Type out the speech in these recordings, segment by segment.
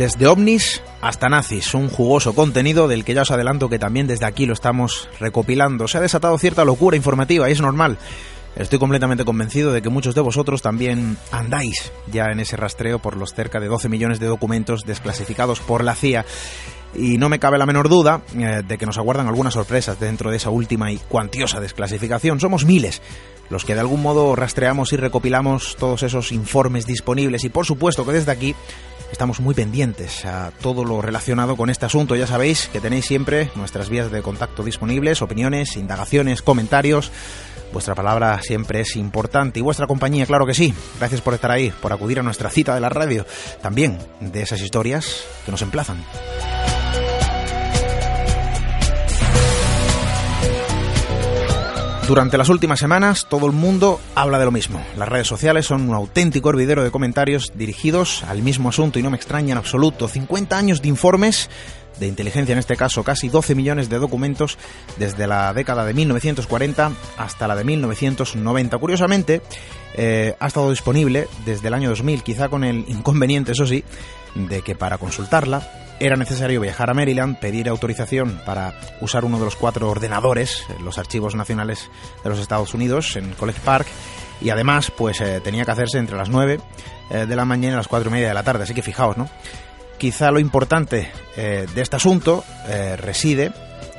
Desde ovnis hasta nazis, un jugoso contenido del que ya os adelanto que también desde aquí lo estamos recopilando. Se ha desatado cierta locura informativa y es normal. Estoy completamente convencido de que muchos de vosotros también andáis ya en ese rastreo por los cerca de 12 millones de documentos desclasificados por la CIA y no me cabe la menor duda eh, de que nos aguardan algunas sorpresas dentro de esa última y cuantiosa desclasificación. Somos miles los que de algún modo rastreamos y recopilamos todos esos informes disponibles y por supuesto que desde aquí estamos muy pendientes a todo lo relacionado con este asunto. Ya sabéis que tenéis siempre nuestras vías de contacto disponibles, opiniones, indagaciones, comentarios. Vuestra palabra siempre es importante y vuestra compañía, claro que sí. Gracias por estar ahí, por acudir a nuestra cita de la radio, también de esas historias que nos emplazan. Durante las últimas semanas todo el mundo habla de lo mismo. Las redes sociales son un auténtico hervidero de comentarios dirigidos al mismo asunto y no me extraña en absoluto. 50 años de informes de inteligencia, en este caso casi 12 millones de documentos desde la década de 1940 hasta la de 1990. Curiosamente, eh, ha estado disponible desde el año 2000, quizá con el inconveniente, eso sí, de que para consultarla era necesario viajar a Maryland, pedir autorización para usar uno de los cuatro ordenadores, los archivos nacionales de los Estados Unidos, en College Park, y además, pues eh, tenía que hacerse entre las 9 eh, de la mañana y las 4 y media de la tarde, así que fijaos, ¿no? Quizá lo importante eh, de este asunto reside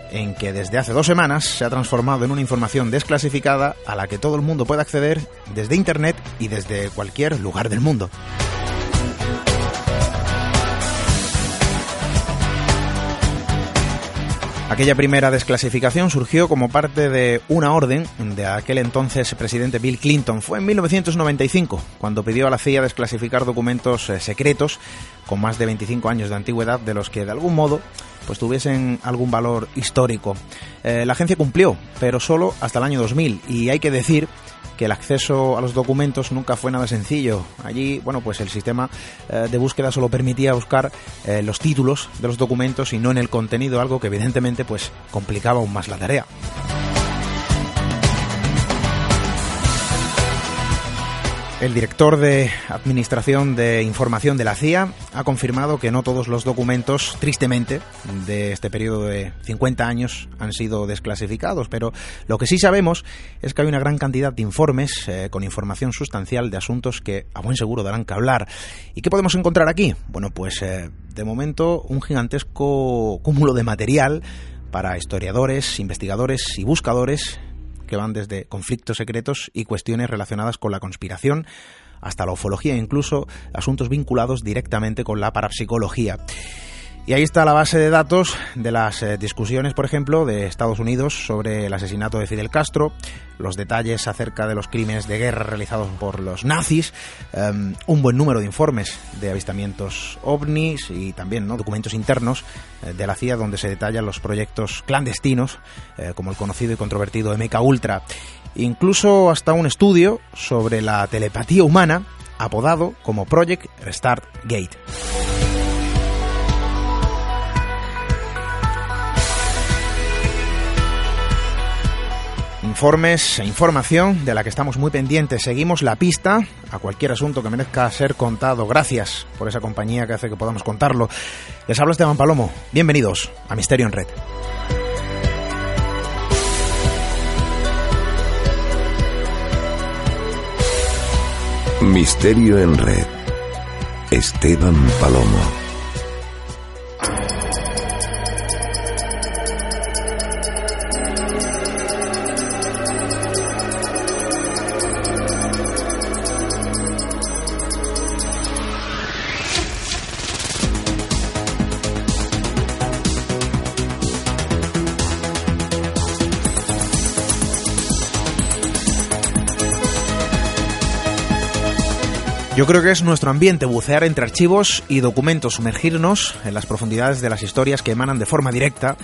en que desde hace dos semanas se ha transformado en una información desclasificada a la que todo el mundo puede acceder desde Internet y desde cualquier lugar del mundo. Aquella primera desclasificación surgió como parte de una orden de aquel entonces presidente Bill Clinton. Fue en 1995 cuando pidió a la CIA desclasificar documentos eh, secretos con más de 25 años de antigüedad de los que de algún modo pues tuviesen algún valor histórico. Eh, la agencia cumplió, pero solo hasta el año 2000 y hay que decir que el acceso a los documentos nunca fue nada sencillo. Allí, bueno, pues el sistema eh, de búsqueda solo permitía buscar eh, los títulos de los documentos y no en el contenido, algo que evidentemente pues complicaba aún más la tarea. El director de Administración de Información de la CIA ha confirmado que no todos los documentos, tristemente, de este periodo de 50 años han sido desclasificados, pero lo que sí sabemos es que hay una gran cantidad de informes eh, con información sustancial de asuntos que a buen seguro darán que hablar. ¿Y qué podemos encontrar aquí? Bueno, pues eh, de momento un gigantesco cúmulo de material para historiadores, investigadores y buscadores que van desde conflictos secretos y cuestiones relacionadas con la conspiración hasta la ufología e incluso asuntos vinculados directamente con la parapsicología. Y ahí está la base de datos de las eh, discusiones, por ejemplo, de Estados Unidos sobre el asesinato de Fidel Castro, los detalles acerca de los crímenes de guerra realizados por los nazis, em, un buen número de informes de avistamientos ovnis y también ¿no? documentos internos eh, de la CIA donde se detallan los proyectos clandestinos, eh, como el conocido y controvertido MK Ultra. Incluso hasta un estudio sobre la telepatía humana apodado como Project Restart Gate. Informes e información de la que estamos muy pendientes. Seguimos la pista a cualquier asunto que merezca ser contado. Gracias por esa compañía que hace que podamos contarlo. Les habla Esteban Palomo. Bienvenidos a Misterio en Red. Misterio en Red. Esteban Palomo. Yo creo que es nuestro ambiente bucear entre archivos y documentos, sumergirnos en las profundidades de las historias que emanan de forma directa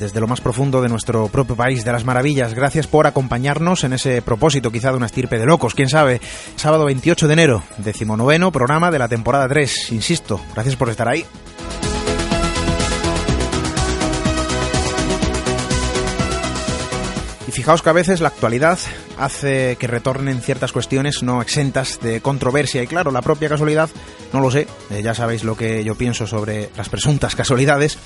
desde lo más profundo de nuestro propio país de las maravillas. Gracias por acompañarnos en ese propósito quizá de una estirpe de locos, quién sabe. Sábado 28 de enero, decimonoveno programa de la temporada 3. Insisto, gracias por estar ahí. Fijaos que a veces la actualidad hace que retornen ciertas cuestiones no exentas de controversia y claro, la propia casualidad, no lo sé, eh, ya sabéis lo que yo pienso sobre las presuntas casualidades,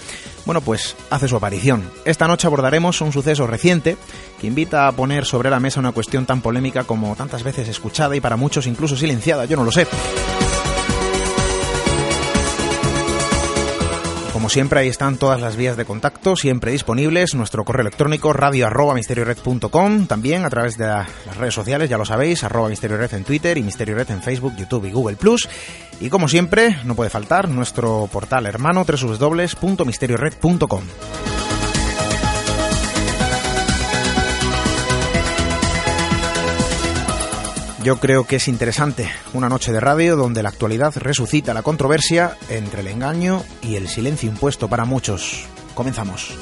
bueno pues hace su aparición. Esta noche abordaremos un suceso reciente que invita a poner sobre la mesa una cuestión tan polémica como tantas veces escuchada y para muchos incluso silenciada, yo no lo sé. Como siempre, ahí están todas las vías de contacto, siempre disponibles. Nuestro correo electrónico radio arroba misteriored.com, también a través de las redes sociales, ya lo sabéis, arroba misteriored en Twitter y misteriored en Facebook, YouTube y Google Plus. Y como siempre, no puede faltar nuestro portal hermano www.misteriored.com. Yo creo que es interesante una noche de radio donde la actualidad resucita la controversia entre el engaño y el silencio impuesto para muchos. Comenzamos.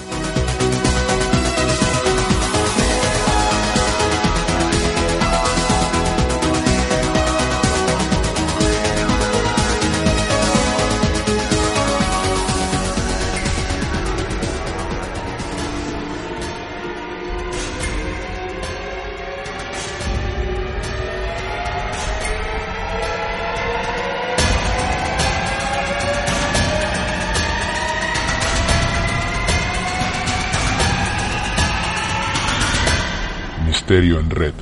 En Red.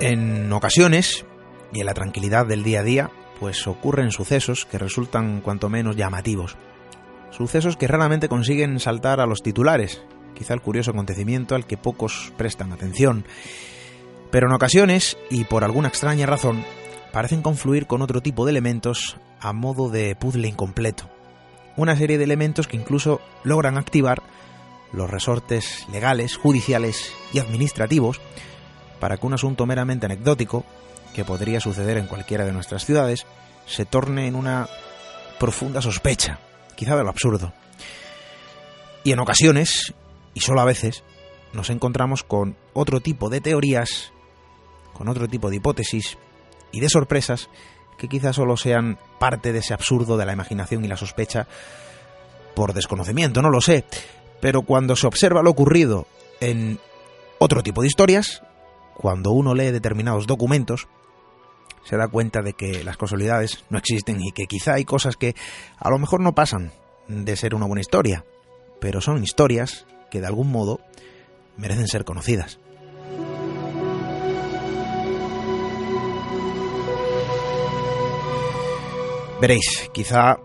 En ocasiones, y en la tranquilidad del día a día, pues ocurren sucesos que resultan cuanto menos llamativos. Sucesos que raramente consiguen saltar a los titulares, quizá el curioso acontecimiento al que pocos prestan atención. Pero en ocasiones, y por alguna extraña razón, parecen confluir con otro tipo de elementos a modo de puzzle incompleto. Una serie de elementos que incluso logran activar los resortes legales, judiciales y administrativos para que un asunto meramente anecdótico, que podría suceder en cualquiera de nuestras ciudades, se torne en una profunda sospecha, quizá de lo absurdo. Y en ocasiones, y solo a veces, nos encontramos con otro tipo de teorías, con otro tipo de hipótesis y de sorpresas que quizá solo sean parte de ese absurdo de la imaginación y la sospecha por desconocimiento, no lo sé. Pero cuando se observa lo ocurrido en otro tipo de historias, cuando uno lee determinados documentos, se da cuenta de que las casualidades no existen y que quizá hay cosas que a lo mejor no pasan de ser una buena historia, pero son historias que de algún modo merecen ser conocidas. Veréis, quizá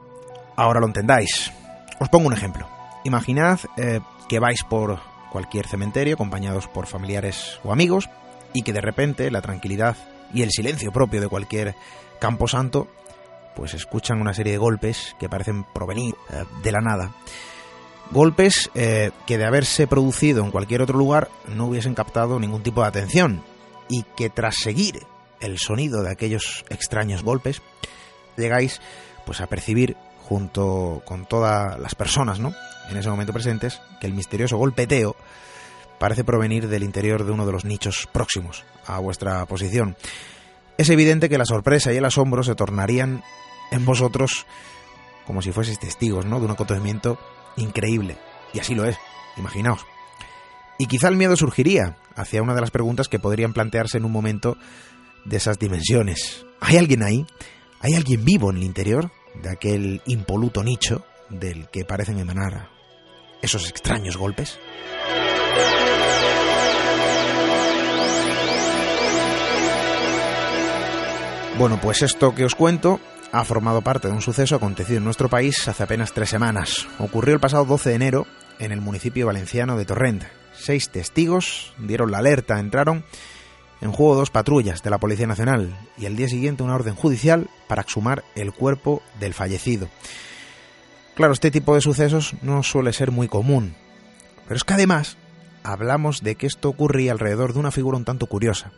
ahora lo entendáis. Os pongo un ejemplo. Imaginad eh, que vais por cualquier cementerio acompañados por familiares o amigos y que de repente la tranquilidad y el silencio propio de cualquier camposanto pues escuchan una serie de golpes que parecen provenir eh, de la nada. Golpes eh, que de haberse producido en cualquier otro lugar no hubiesen captado ningún tipo de atención y que tras seguir el sonido de aquellos extraños golpes llegáis pues a percibir junto con todas las personas, ¿no? En ese momento presentes que el misterioso golpeteo parece provenir del interior de uno de los nichos próximos a vuestra posición. Es evidente que la sorpresa y el asombro se tornarían en vosotros como si fueseis testigos, ¿no? De un acontecimiento increíble. Y así lo es, imaginaos. Y quizá el miedo surgiría hacia una de las preguntas que podrían plantearse en un momento de esas dimensiones. ¿Hay alguien ahí? ¿Hay alguien vivo en el interior de aquel impoluto nicho del que parecen emanar esos extraños golpes? Bueno, pues esto que os cuento ha formado parte de un suceso acontecido en nuestro país hace apenas tres semanas. Ocurrió el pasado 12 de enero en el municipio valenciano de Torrent. Seis testigos dieron la alerta, entraron en juego dos patrullas de la Policía Nacional y el día siguiente una orden judicial para exhumar el cuerpo del fallecido. Claro, este tipo de sucesos no suele ser muy común, pero es que además hablamos de que esto ocurría alrededor de una figura un tanto curiosa,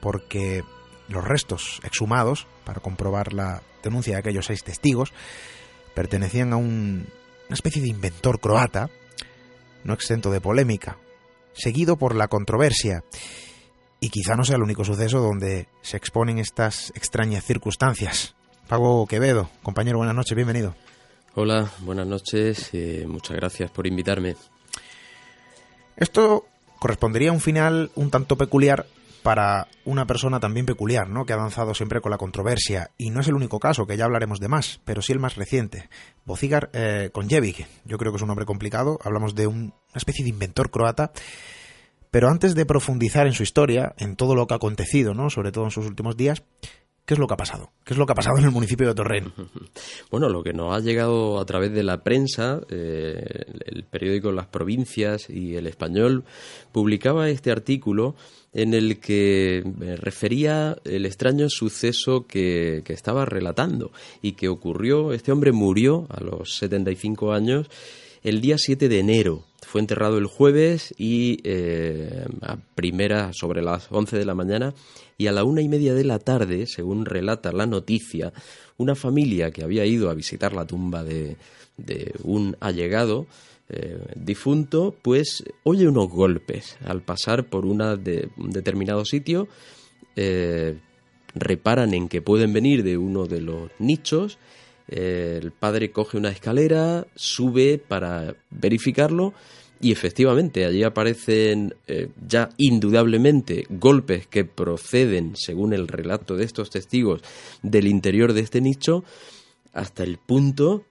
porque los restos exhumados para comprobar la denuncia de aquellos seis testigos pertenecían a un, una especie de inventor croata, no exento de polémica, seguido por la controversia. Y quizá no sea el único suceso donde se exponen estas extrañas circunstancias. Pago Quevedo, compañero, buenas noches, bienvenido. Hola, buenas noches, y muchas gracias por invitarme. Esto correspondería a un final un tanto peculiar para una persona también peculiar, ¿no? Que ha avanzado siempre con la controversia. Y no es el único caso, que ya hablaremos de más, pero sí el más reciente. Bocigar eh, Konjevic. Yo creo que es un nombre complicado. Hablamos de una especie de inventor croata. Pero antes de profundizar en su historia, en todo lo que ha acontecido, ¿no? Sobre todo en sus últimos días, ¿Qué es lo que ha pasado? ¿Qué es lo que ha pasado en el municipio de Torrent? Bueno, lo que nos ha llegado a través de la prensa, eh, el periódico Las Provincias y El Español publicaba este artículo en el que refería el extraño suceso que, que, estaba relatando y que ocurrió, este hombre murió a los 75 años el día 7 de enero. Fue enterrado el jueves y eh, a primera, sobre las 11 de la mañana, y a la una y media de la tarde, según relata la noticia, una familia que había ido a visitar la tumba de, de un allegado, eh, difunto, pues oye unos golpes al pasar por una de, un determinado sitio, eh, reparan en que pueden venir de uno de los nichos, eh, el padre coge una escalera, sube para verificarlo y efectivamente allí aparecen ya indudablemente golpes que proceden, según el relato de estos testigos, del interior de este nicho, hasta el punto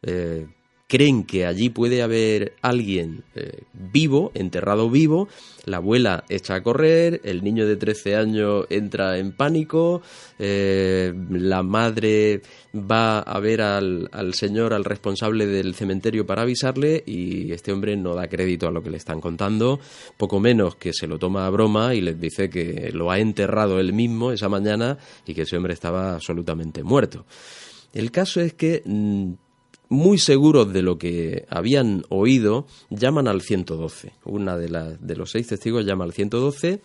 creen que allí puede haber alguien eh, vivo, enterrado vivo, la abuela echa a correr, el niño de 13 años entra en pánico, eh, la madre va a ver al, al, señor, al responsable del cementerio para avisarle y este hombre no da crédito a lo que le están contando, poco menos que se lo toma a broma y les dice que lo ha enterrado él mismo esa mañana y que ese hombre estaba absolutamente muerto. El caso es que mm, muy seguros de lo que habían oído, llaman al 112. Una de, de los seis testigos llama al 112,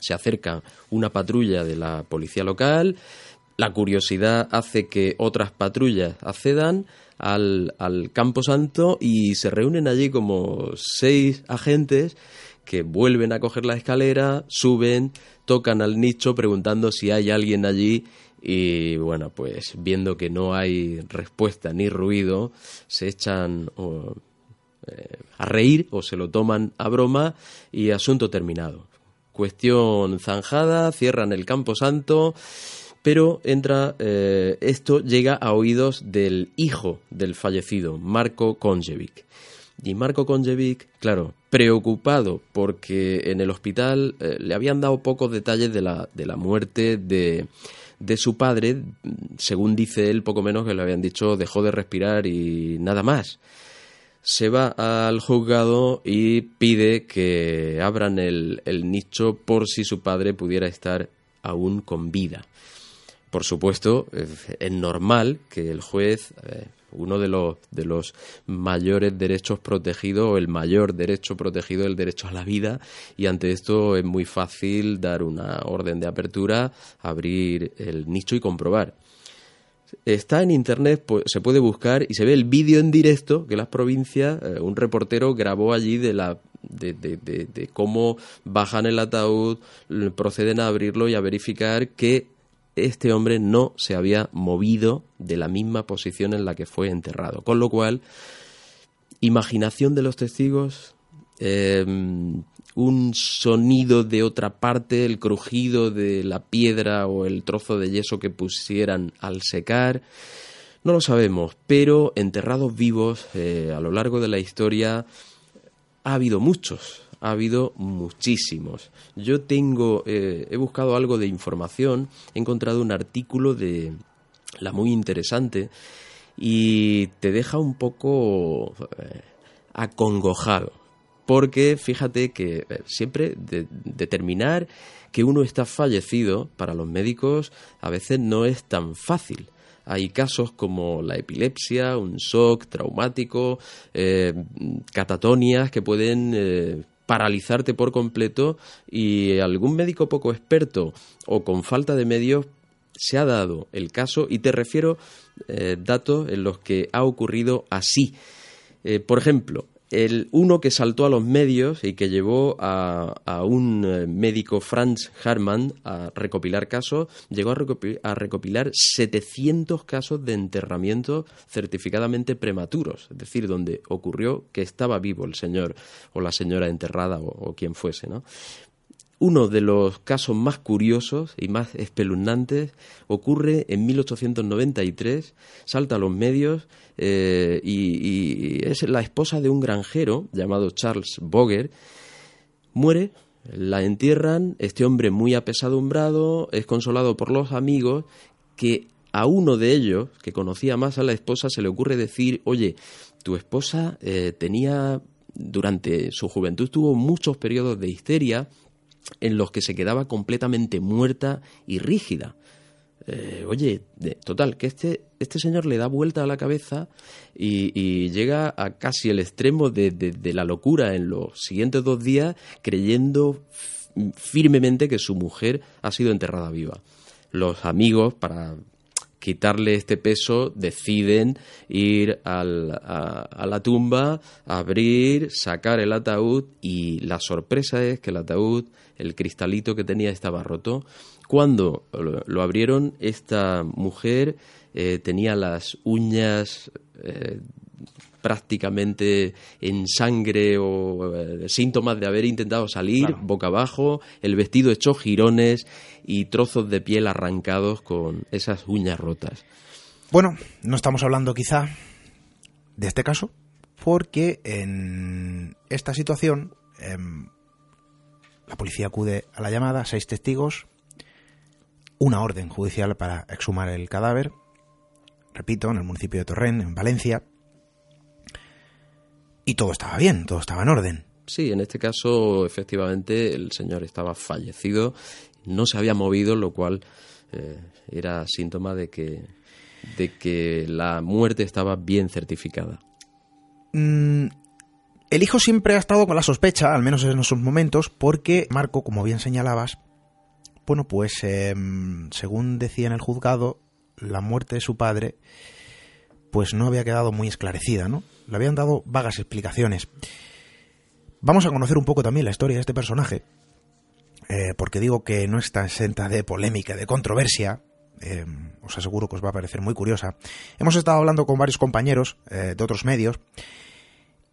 se acerca una patrulla de la policía local, la curiosidad hace que otras patrullas accedan al, al Campo Santo y se reúnen allí como seis agentes que vuelven a coger la escalera, suben, tocan al nicho preguntando si hay alguien allí y bueno, pues viendo que no hay respuesta ni ruido, se echan eh, a reír o se lo toman a broma y asunto terminado. Cuestión zanjada, cierran el campo santo, pero entra eh, esto llega a oídos del hijo del fallecido, Marco Konjevic. Y Marco Konjevic, claro, preocupado porque en el hospital eh, le habían dado pocos detalles de la, de la muerte de, de su padre, según dice él, poco menos que le habían dicho dejó de respirar y nada más. Se va al juzgado y pide que abran el, nicho por si su padre pudiera estar aún con vida. Por supuesto, es normal que el juez eh, uno de los, de los mayores derechos protegidos o el mayor derecho protegido el derecho a la vida y ante esto es muy fácil dar una orden de apertura, abrir el nicho y comprobar. Está en internet, pues, se puede buscar y se ve el vídeo en directo que las provincias, eh, un reportero grabó allí de la de, de, de, cómo bajan el ataúd, proceden a abrirlo y a verificar que este hombre no se había movido de la misma posición en la que fue enterrado. Con lo cual, imaginación de los testigos, em, un sonido de otra parte, el crujido de la piedra o el trozo de yeso que pusieran al secar. No lo sabemos, pero enterrados vivos eh, a lo largo de la historia ha habido muchos ha habido muchísimos. Yo tengo, eh, he buscado algo de información, he encontrado un artículo de la muy interesante y te deja un poco eh, acongojado. Porque fíjate que eh, siempre determinar que uno está fallecido para los médicos a veces no es tan fácil hay casos como la epilepsia, un shock traumático, catatonias que pueden paralizarte por completo y algún médico poco experto o con falta de medios se ha dado el caso y te refiero eh, datos en los que ha ocurrido así. Eh, por ejemplo, el uno que saltó a los medios y que llevó a, un eh, médico Franz Hartmann a recopilar casos, llegó a recopilar, a recopilar 700 casos de enterramiento certificadamente prematuros, es decir, donde ocurrió que estaba vivo el señor o la señora enterrada o quien fuese, ¿no? Uno de los casos más curiosos y más espeluznantes ocurre en 1893, salta a los medios eh, y, es la esposa de un granjero llamado Charles Boger. Muere, la entierran, este hombre muy apesadumbrado es consolado por los amigos que a uno de ellos, que conocía más a la esposa, se le ocurre decir, oye, tu esposa eh, tenía durante su juventud tuvo muchos periodos de histeria en los que se quedaba completamente muerta y rígida. Eh, oye, total, que este, este señor le da vuelta a la cabeza y, llega a casi el extremo de, de, la locura en los siguientes dos días, creyendo firmemente que su mujer ha sido enterrada viva. Los amigos, para quitarle este peso, deciden ir a, la tumba, abrir, sacar el ataúd y la sorpresa es que el ataúd, el cristalito que tenía estaba roto. Cuando lo, abrieron, esta mujer eh, tenía las uñas eh, prácticamente en sangre o eh, síntomas de haber intentado salir boca abajo, el vestido hecho jirones y trozos de piel arrancados con esas uñas rotas. Bueno, no estamos hablando quizá de este caso, porque en esta situación em, la policía acude a la llamada, seis testigos, una orden judicial para exhumar el cadáver, repito, en el municipio de Torrent, en Valencia, y todo estaba bien, todo estaba en orden. Sí, en este caso efectivamente el señor estaba fallecido, no se había movido, lo cual eh, era síntoma de que, de que la muerte estaba bien certificada. Mm, el hijo siempre ha estado con la sospecha, al menos en esos momentos, porque Marco, como bien señalabas, bueno, pues em, según decía en el juzgado, la muerte de su padre pues no había quedado muy esclarecida, ¿no? Le habían dado vagas explicaciones. Vamos a conocer un poco también la historia de este personaje, eh, porque digo que no está exenta de polémica, de controversia. Eh, os aseguro que os va a parecer muy curiosa. Hemos estado hablando con varios compañeros eh, de otros medios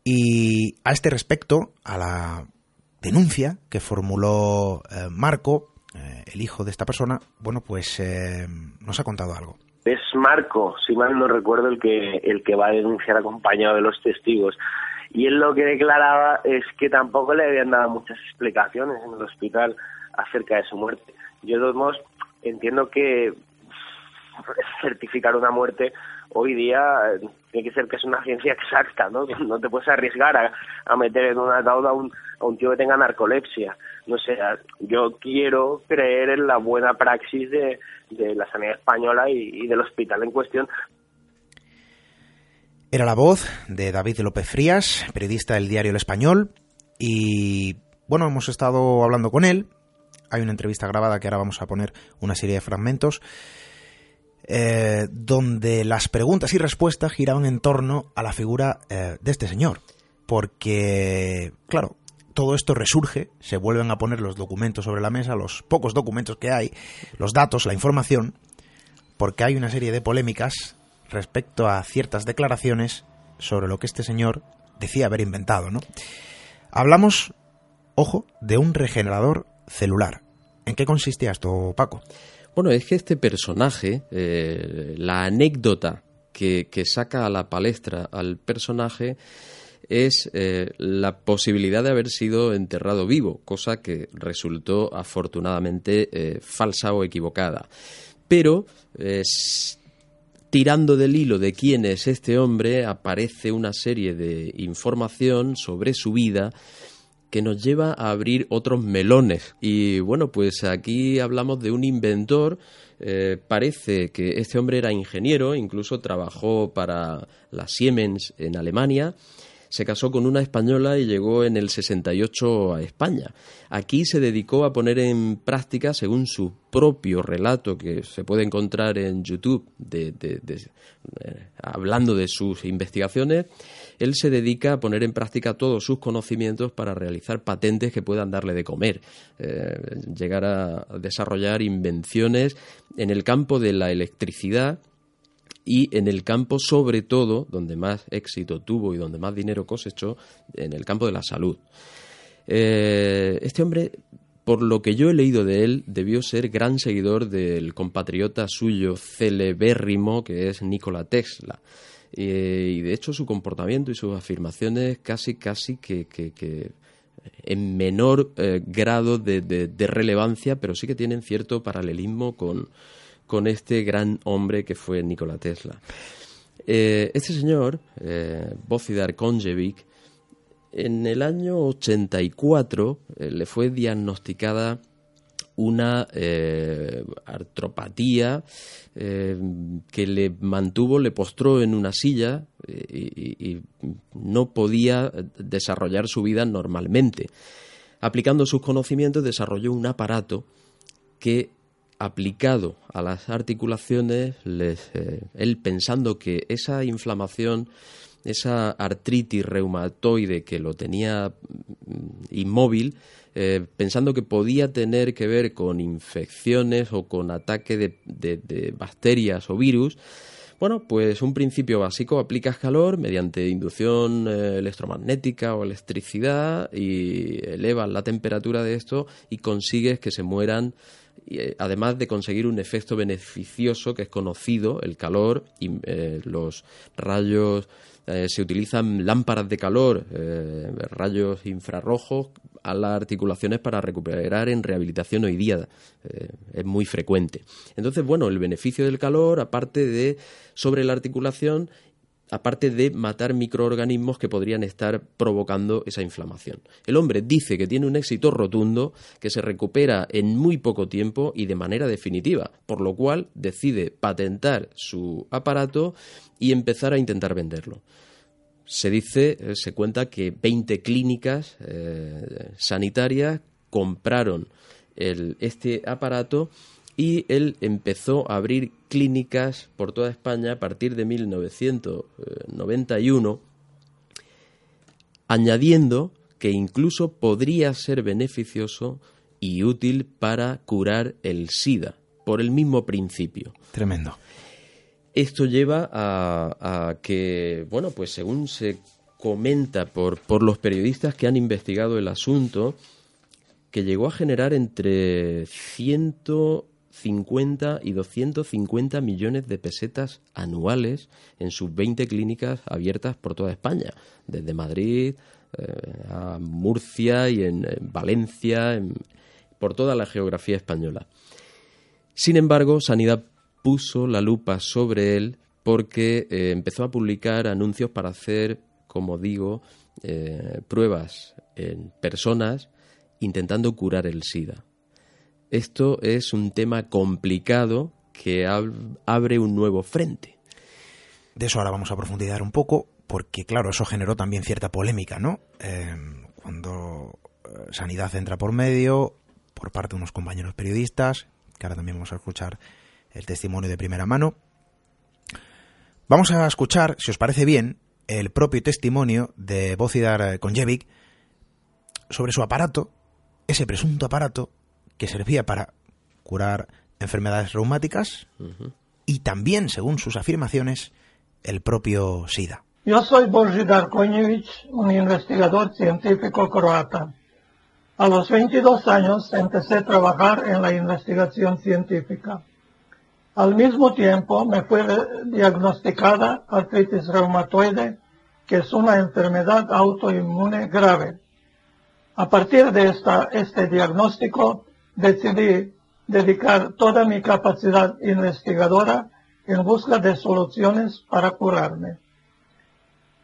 y a este respecto, a la denuncia que formuló Marco, el hijo de esta persona, bueno, pues nos ha contado algo es Marco, si mal no recuerdo, el que, el que va a denunciar acompañado de los testigos. Y él lo que declaraba es que tampoco le habían dado muchas explicaciones en el hospital acerca de su muerte. Yo, de entiendo que certificar una muerte hoy día eh, tiene que ser que es una ciencia exacta, ¿no? No te puedes arriesgar a, meter en una ataúd a un, a un tío que tenga narcolepsia. No sé, yo quiero creer en la buena praxis de, de la sanidad española y, del hospital en cuestión. Era la voz de David López Frías, periodista del diario El Español, y bueno, hemos estado hablando con él. Hay una entrevista grabada que ahora vamos a poner una serie de fragmentos. Eh, donde las preguntas y respuestas giraban en torno a la figura eh, de este señor. Porque, claro, todo esto resurge, se vuelven a poner los documentos sobre la mesa, los pocos documentos que hay, los datos, la información, porque hay una serie de polémicas respecto a ciertas declaraciones sobre lo que este señor decía haber inventado, ¿no? Hablamos, ojo, de un regenerador celular. ¿En qué consistía esto, Paco? Bueno, es que este personaje, eh, la anécdota que, que saca a la palestra al personaje, es eh, la posibilidad de haber sido enterrado vivo, cosa que resultó afortunadamente eh, falsa o equivocada. Pero tirando del hilo de quién es este hombre, aparece una serie de información sobre su vida que nos lleva a abrir otros melones. Y bueno, pues aquí hablamos de un inventor. Eh, parece que este hombre era ingeniero, incluso trabajó para la Siemens en Alemania Se casó con una española y llegó en el 68 a España. Aquí se dedicó a poner en práctica, según su propio relato que se puede encontrar en YouTube, de, eh, hablando de sus investigaciones, él se dedica a poner en práctica todos sus conocimientos para realizar patentes que puedan darle de comer, eh, llegar a desarrollar invenciones en el campo de la electricidad y en el campo, sobre todo, donde más éxito tuvo y donde más dinero cosechó, en el campo de la salud. Eh, este hombre, por lo que yo he leído de él, debió ser gran seguidor del compatriota suyo celebérrimo, que es Nikola Tesla. Y de hecho su comportamiento y sus afirmaciones casi, casi que, en menor eh, grado de relevancia, pero sí que tienen cierto paralelismo con, con este gran hombre que fue Nikola Tesla. Eh, este señor, eh, Bozidar Konjevic, en el año 84 eh, le fue diagnosticada una eh, artropatía que le mantuvo, le postró en una silla y, no podía desarrollar su vida normalmente. Aplicando sus conocimientos desarrolló un aparato que aplicado a las articulaciones, eh, él pensando que esa inflamación, esa artritis reumatoide que lo tenía mm, inmóvil, eh, pensando que podía tener que ver con infecciones o con ataque de, bacterias o virus, bueno, pues un principio básico, aplicas calor mediante inducción eh, electromagnética o electricidad y elevas la temperatura de esto y consigues que se mueran además de conseguir un efecto beneficioso que es conocido, el calor y eh, los rayos, eh, se utilizan lámparas de calor, rayos infrarrojos a las articulaciones para recuperar en rehabilitación hoy día. es muy frecuente. Entonces, bueno, el beneficio del calor, aparte de sobre la articulación, aparte de matar microorganismos que podrían estar provocando esa inflamación. El hombre dice que tiene un éxito rotundo, que se recupera en muy poco tiempo y de manera definitiva, por lo cual decide patentar su aparato y empezar a intentar venderlo. Se dice, eh, se cuenta que 20 clínicas eh, sanitarias compraron este aparato y él empezó a abrir clínicas por toda España a partir de 1991, añadiendo que incluso podría ser beneficioso y útil para curar el SIDA, por el mismo principio. Tremendo. Esto lleva a, que, bueno, pues según se comenta por, por los periodistas que han investigado el asunto, que llegó a generar entre 100 50 y 250 millones de pesetas anuales en sus 20 clínicas abiertas por toda España, desde Madrid eh, a Murcia y en, Valencia, por toda la geografía española. Sin embargo, Sanidad puso la lupa sobre él porque eh, empezó a publicar anuncios para hacer, como digo, eh, pruebas en personas intentando curar el SIDA. Esto es un tema complicado que abre un nuevo frente. De eso ahora vamos a profundizar un poco, porque claro, eso generó también cierta polémica, ¿no? Em, cuando eh, Sanidad entra por medio, por parte de unos compañeros periodistas, que ahora también vamos a escuchar el testimonio de primera mano. Vamos a escuchar, si os parece bien, el propio testimonio de Bocidar Konjevic sobre su aparato, ese presunto aparato que servía para curar enfermedades reumáticas y también, según sus afirmaciones, el propio SIDA. Yo soy Božidar Konjevic, un investigador científico croata. A los 22 años empecé a trabajar en la investigación científica. Al mismo tiempo me fue diagnosticada artritis reumatoide, que es una enfermedad autoinmune grave. A partir de esta, este diagnóstico decidí dedicar toda mi capacidad investigadora en busca de soluciones para curarme.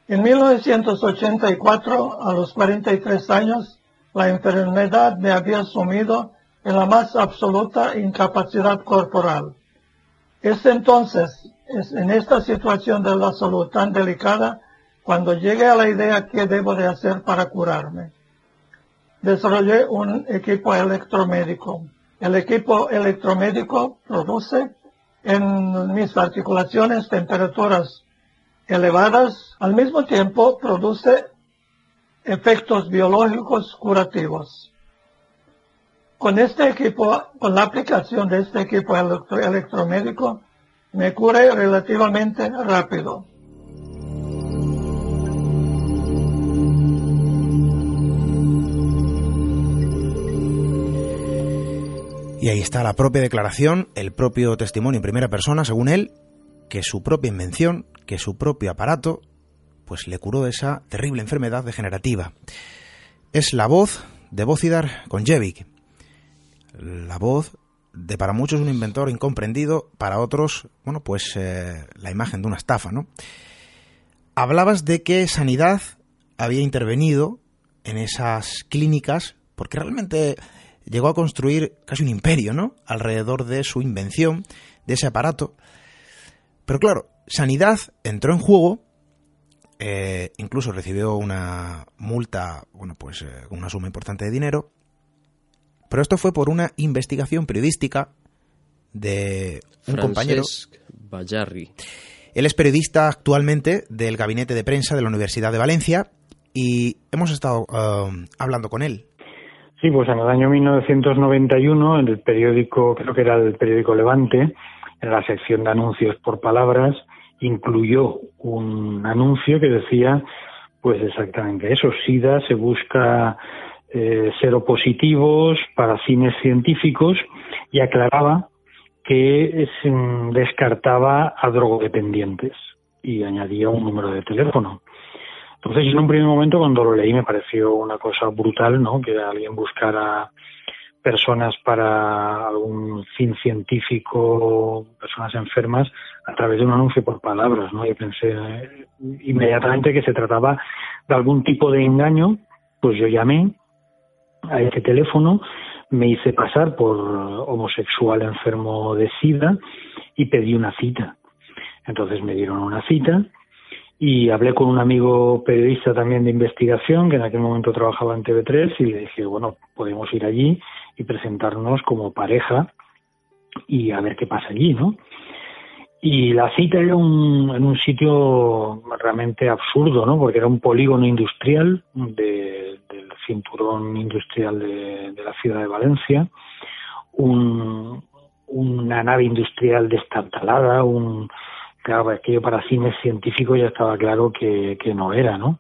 En 1984, a los 43 años, la enfermedad me había sumido en la más absoluta incapacidad corporal. Es entonces, es en esta situación de la salud tan delicada, cuando llegué a la idea qué debo de hacer para curarme. Desarrollé un equipo electromédico. El equipo electromédico produce en mis articulaciones temperaturas elevadas, al mismo tiempo produce efectos biológicos curativos. Con este equipo, con la aplicación de este equipo electromédico, me curé relativamente rápido. Y ahí está la propia declaración, el propio testimonio en primera persona, según él, que su propia invención, que su propio aparato, pues le curó de esa terrible enfermedad degenerativa. Es la voz de Bocidar Konjevic, la voz de para muchos un inventor incomprendido, para otros, bueno, pues eh, la imagen de una estafa, ¿no? Hablabas de que Sanidad había intervenido en esas clínicas porque realmente llegó a construir casi un imperio, ¿no? Alrededor de su invención, de ese aparato. Pero claro, Sanidad entró en juego, eh, incluso recibió una multa, bueno, pues eh, una suma importante de dinero. Pero esto fue por una investigación periodística de un compañero. Bayarri. Él es periodista actualmente del gabinete de prensa de la Universidad de Valencia y hemos estado eh, hablando con él Sí, pues en el año 1991, en el periódico, creo que era el periódico Levante, en la sección de anuncios por palabras, incluyó un anuncio que decía, pues exactamente eso, SIDA se busca eh, seropositivos para fines científicos y aclaraba que se descartaba a drogodependientes y añadía un número de teléfono. Entonces, en un primer momento, cuando lo leí, me pareció una cosa brutal, ¿no? Que alguien buscara personas para algún fin científico, personas enfermas, a través de un anuncio por palabras, ¿no? Yo pensé eh, inmediatamente que se trataba de algún tipo de engaño, pues yo llamé a ese teléfono, me hice pasar por homosexual enfermo de SIDA y pedí una cita. Entonces me dieron una cita y hablé con un amigo periodista también de investigación que en aquel momento trabajaba en TV3 y le dije, bueno, podemos ir allí y presentarnos como pareja y a ver qué pasa allí, ¿no? Y la cita era un, en un sitio realmente absurdo, ¿no? Porque era un polígono industrial del cinturón industrial de, de, la ciudad de Valencia, un, una nave industrial destartalada, un, claro, aquello para cines científicos ya estaba claro que, no era, ¿no?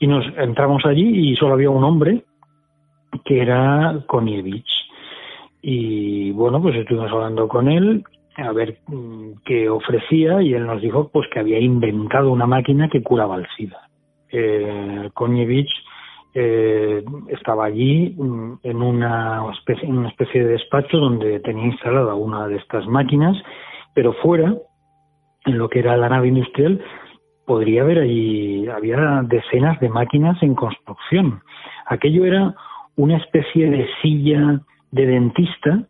Y nos entramos allí y solo había un hombre que era Konievich. Y bueno, pues estuvimos hablando con él a ver mm, qué ofrecía y él nos dijo pues que había inventado una máquina que curaba el SIDA. Eh, Konievich eh, estaba allí mm, en una especie de despacho donde tenía instalada una de estas máquinas, pero fuera en lo que era la nave industrial, podría haber allí, había decenas de máquinas en construcción. Aquello era una especie de silla de dentista,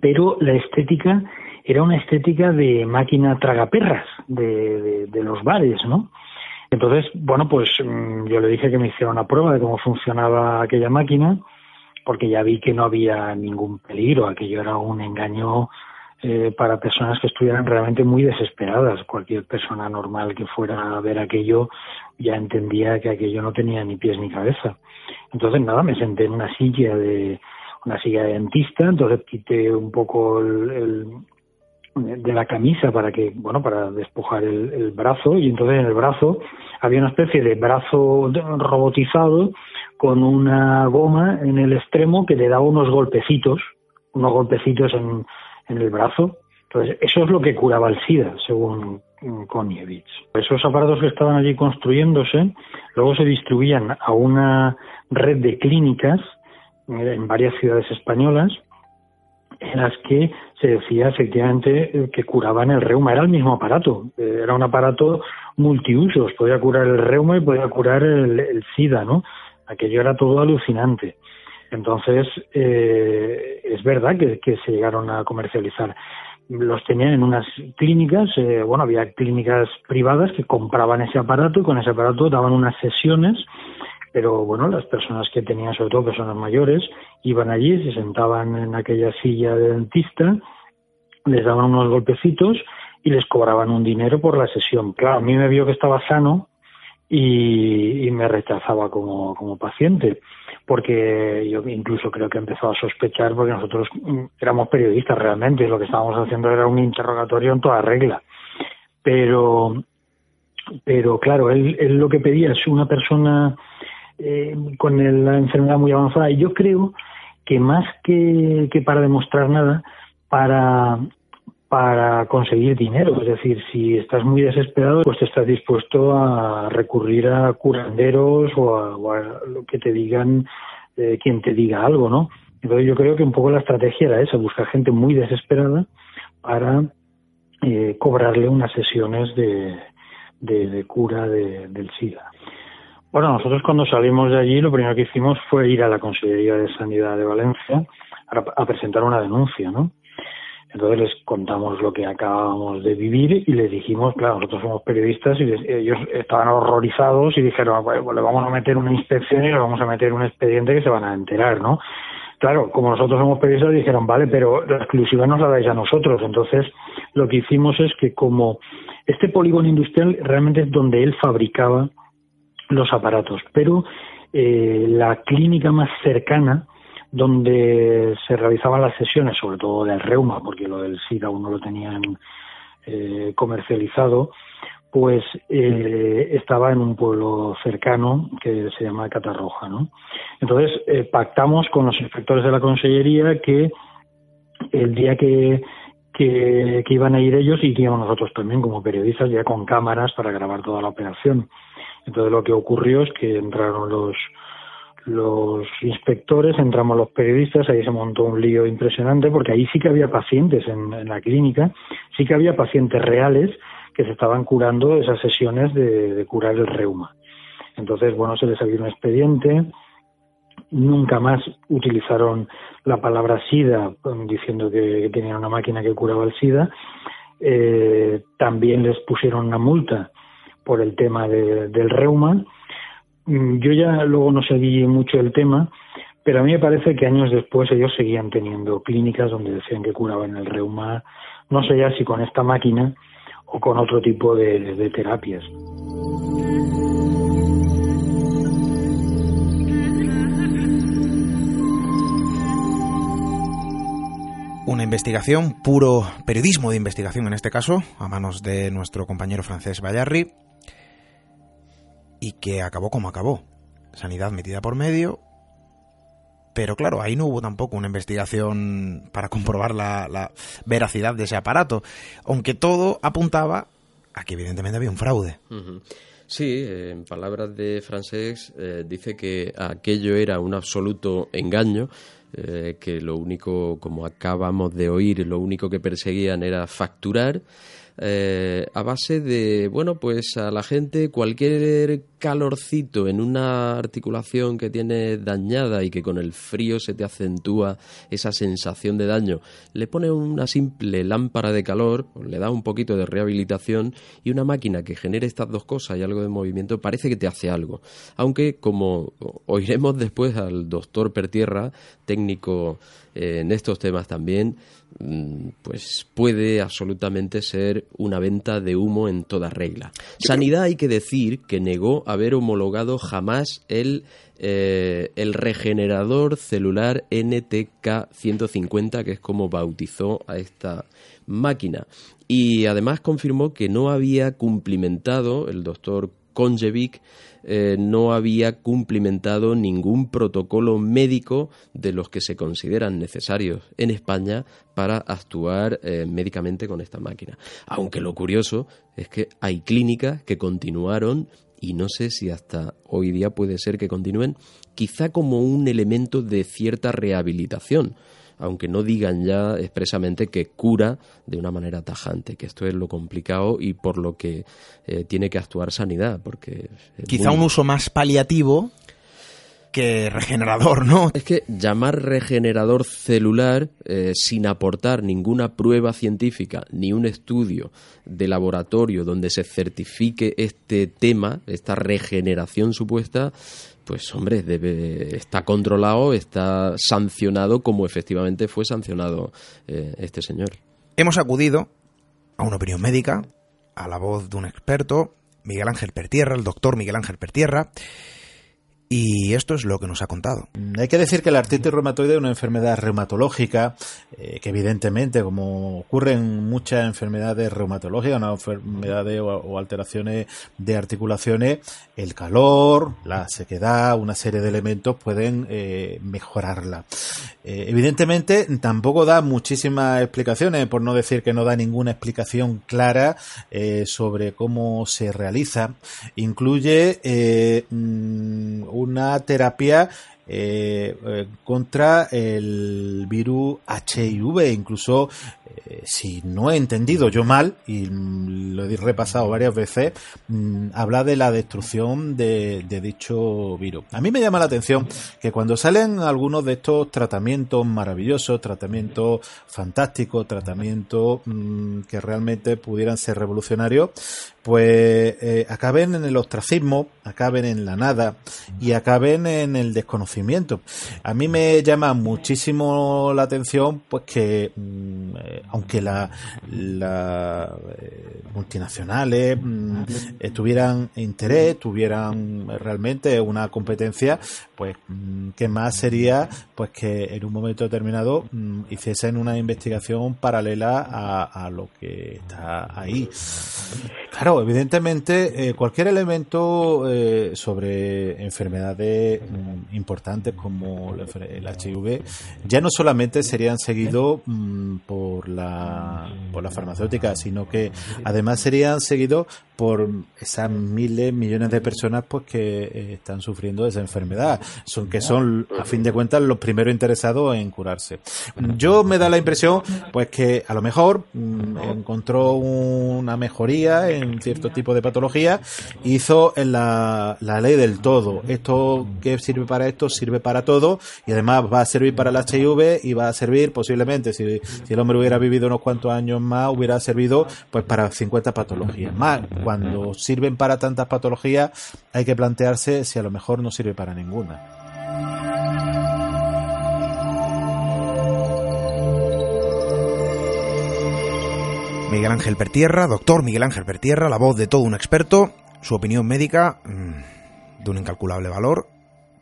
pero la estética era una estética de máquina tragaperras de, de, los bares, ¿no? Entonces, bueno, pues mm, yo le dije que me hiciera una prueba de cómo funcionaba aquella máquina, porque ya vi que no había ningún peligro, aquello era un engaño eh, para personas que estuvieran realmente muy desesperadas. Cualquier persona normal que fuera a ver aquello ya entendía que aquello no tenía ni pies ni cabeza. Entonces nada, me senté en una silla de una silla de dentista, entonces quité un poco el, de la camisa para que, bueno, para despojar el, el, brazo y entonces en el brazo había una especie de brazo robotizado con una goma en el extremo que le daba unos golpecitos, unos golpecitos en, en el brazo. Entonces, eso es lo que curaba el SIDA, según Konievich. Esos aparatos que estaban allí construyéndose, luego se distribuían a una red de clínicas eh, en varias ciudades españolas, en las que se decía efectivamente eh, que curaban el reuma. Era el mismo aparato, eh, era un aparato multiusos, podía curar el reuma y podía curar el, el SIDA, ¿no? Aquello era todo alucinante. Entonces, eh, es verdad que, se llegaron a comercializar. los tenían en unas clínicas, eh, bueno, había clínicas privadas que compraban ese aparato y con ese aparato daban unas sesiones, pero bueno, las personas que tenían, sobre todo personas mayores, iban allí, se sentaban en aquella silla de dentista, les daban unos golpecitos y les cobraban un dinero por la sesión. Claro, a mí me vio que estaba sano y, me rechazaba como, como paciente, porque yo incluso creo que empezó a sospechar porque nosotros mm, éramos periodistas realmente y lo que estábamos haciendo era un interrogatorio en toda regla. Pero, pero claro, él, él lo que pedía es una persona eh, con la enfermedad muy avanzada y yo creo que más que, que para demostrar nada, para para conseguir dinero. Es decir, si estás muy desesperado, pues estás dispuesto a recurrir a curanderos o a, lo que te digan, eh, quien te diga algo, ¿no? Entonces yo creo que un poco la estrategia era esa, buscar gente muy desesperada para eh, cobrarle unas sesiones de, de, cura del SIDA. Bueno, nosotros cuando salimos de allí lo primero que hicimos fue ir a la Consejería de Sanidad de Valencia a presentar una denuncia, ¿no? Entonces les contamos lo que acabamos de vivir y les dijimos, claro, nosotros somos periodistas y ellos estaban horrorizados y dijeron, pues le vamos a meter una inspección y le vamos a meter un expediente que se van a enterar, ¿no? Claro, como nosotros somos periodistas dijeron, vale, pero la exclusiva nos la dais a nosotros. Entonces lo que hicimos es que como este polígono industrial realmente es donde él fabricaba los aparatos, pero eh, la clínica más cercana donde se realizaban las sesiones, sobre todo del reuma, porque lo del SIDA aún no lo tenían eh, comercializado, pues eh, estaba en un pueblo cercano que se llama Catarroja, ¿no? Entonces eh, pactamos con los inspectores de la consellería que el día que, que, que, iban a ir ellos y que íbamos nosotros también como periodistas ya con cámaras para grabar toda la operación. Entonces lo que ocurrió es que entraron los los inspectores, entramos los periodistas, ahí se montó un lío impresionante porque ahí sí que había pacientes en, la clínica, sí que había pacientes reales que se estaban curando esas sesiones de, curar el reuma. Entonces, bueno, se les abrió un expediente, nunca más utilizaron la palabra SIDA diciendo que, tenían una máquina que curaba el SIDA, eh, también les pusieron una multa por el tema del reuma Mm, yo ya luego no seguí mucho el tema, pero a mí me parece que años después ellos seguían teniendo clínicas donde decían que curaban el reuma, no sé ya si con esta máquina o con otro tipo de, terapias. Una investigación, puro periodismo de investigación en este caso, a manos de nuestro compañero francés Bayarri, y que acabó como acabó. Sanidad metida por medio, pero claro, ahí no hubo tampoco una investigación para comprobar la, veracidad de ese aparato, aunque todo apuntaba a que evidentemente había un fraude. Sí, en palabras de Francés, eh, dice que aquello era un absoluto engaño, eh, que lo único, como acabamos de oír, lo único que perseguían era facturar eh, a base de, bueno, pues a la gente cualquier calorcito en una articulación que tiene dañada y que con el frío se te acentúa esa sensación de daño, le pone una simple lámpara de calor, le da un poquito de rehabilitación y una máquina que genere estas dos cosas y algo de movimiento parece que te hace algo. Aunque, como oiremos después al doctor Pertierra, técnico eh, en estos temas también, pues puede absolutamente ser una venta de humo en toda regla. Sanidad hay que decir que negó haber homologado jamás el, eh, el regenerador celular NTK 150, que es como bautizó a esta máquina. Y además confirmó que no había cumplimentado el doctor Konjevic eh, no había cumplimentado ningún protocolo médico de los que se consideran necesarios en España para actuar eh, médicamente con esta máquina. Aunque lo curioso es que hay clínicas que continuaron y no sé si hasta hoy día puede ser que continúen, quizá como un elemento de cierta rehabilitación aunque no digan ya expresamente que cura de una manera tajante, que esto es lo complicado y por lo que eh, tiene que actuar sanidad, porque quizá un uso más paliativo que regenerador, ¿no? Es que llamar regenerador celular eh, sin aportar ninguna prueba científica ni un estudio de laboratorio donde se certifique este tema, esta regeneración supuesta, pues hombre, debe, está controlado, está sancionado como efectivamente fue sancionado eh, este señor. Hemos acudido a una opinión médica, a la voz de un experto, Miguel Ángel Pertierra, el doctor Miguel Ángel Pertierra, y esto es lo que nos ha contado. Mm, hay que decir que la artritis reumatoide es una enfermedad reumatológica eh, que evidentemente, como ocurre en muchas enfermedades reumatológicas, enfermedades o, alteraciones de articulaciones, el calor, la sequedad, una serie de elementos pueden eh, mejorarla. Eh, evidentemente, tampoco da muchísimas explicaciones, por no decir que no da ninguna explicación clara sobre cómo se realiza. Incluye mm, una terapia eh, eh, contra el virus HIV. Incluso, eh, si no he entendido yo mal, y lo he repasado varias veces, mm, habla de la destrucción de, dicho virus. A mí me llama la atención que cuando salen algunos de estos tratamientos maravillosos, tratamientos fantásticos, tratamientos mm, que realmente pudieran ser revolucionarios, pues acaben en el ostracismo, acaben en la nada y acaben en el desconocimiento a mí me llama muchísimo la atención, pues que mm, eh, aunque la, eh, multinacionales mm, tuvieran interés, tuvieran realmente una competencia, pues mm, que más sería pues que en un momento determinado hiciesen una investigación paralela a, lo que está ahí. Claro, evidentemente eh, cualquier elemento sobre enfermedades importantes como el HIV ya no solamente serían seguidos mm, por, la, por la farmacéutica, sino que además serían seguidos por esas miles, millones de personas pues que eh, están sufriendo esa enfermedad, son que son a fin de cuentas los primeros interesados en curarse. Yo me da la impresión pues que a lo mejor mm, encontró una mejoría en cierto tipo de patología, hizo en la, la ley del todo. Esto que sirve para esto sirve para todo y además va a servir para el HIV y va a servir posiblemente si, el hombre hubiera vivido unos cuantos años más hubiera servido pues para 50 patologías más cuando sirven para tantas patologías, hay que plantearse si a lo mejor no sirve para ninguna. Miguel Ángel Pertierra, doctor Miguel Ángel Pertierra, la voz de todo un experto, su opinión médica mm, de un incalculable valor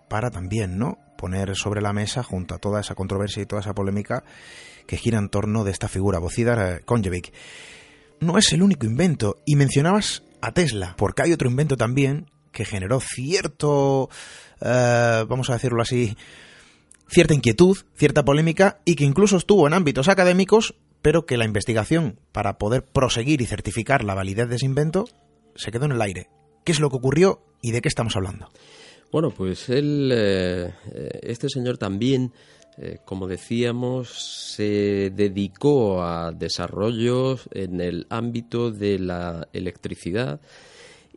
para también, ¿no? poner sobre la mesa junto a toda esa controversia y toda esa polémica que gira en torno de esta figura vocida Konjevic no es el único invento. Y mencionabas a Tesla, porque hay otro invento también que generó cierto, eh, vamos a decirlo así, cierta inquietud, cierta polémica y que incluso estuvo en ámbitos académicos, pero que la investigación para poder proseguir y certificar la validez de ese invento se quedó en el aire. ¿Qué es lo que ocurrió y de qué estamos hablando? Bueno, pues él, eh, este señor también eh, como decíamos, se dedicó a desarrollos en el ámbito de la electricidad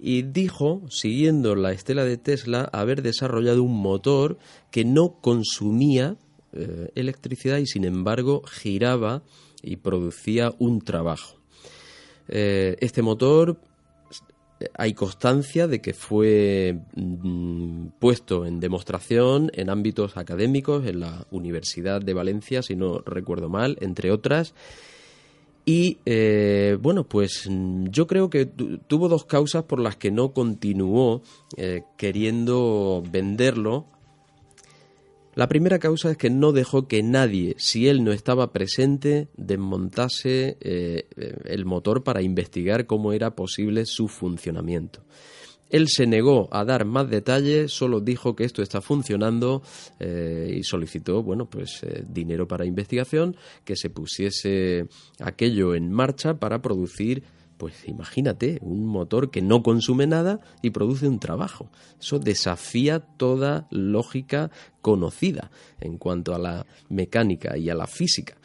y dijo, siguiendo la estela de Tesla, haber desarrollado un motor que no consumía eh, electricidad y sin embargo giraba y producía un trabajo. Eh, este motor hay constancia de que fue mm, puesto en demostración en ámbitos académicos, en la Universidad de Valencia, si no recuerdo mal, entre otras. Y eh, bueno, pues mm, yo creo que tuvo dos causas por las que no continuó eh, queriendo venderlo la primera causa es que no dejó que nadie, si él no estaba presente, desmontase eh, el motor para investigar cómo era posible su funcionamiento. Él se negó a dar más detalles, solo dijo que esto está funcionando eh, y solicitó, bueno, pues eh, dinero para investigación, que se pusiese aquello en marcha para producir pues imagínate, un motor que no consume nada y produce un trabajo. Eso desafía toda lógica conocida en cuanto a la mecánica y a la física.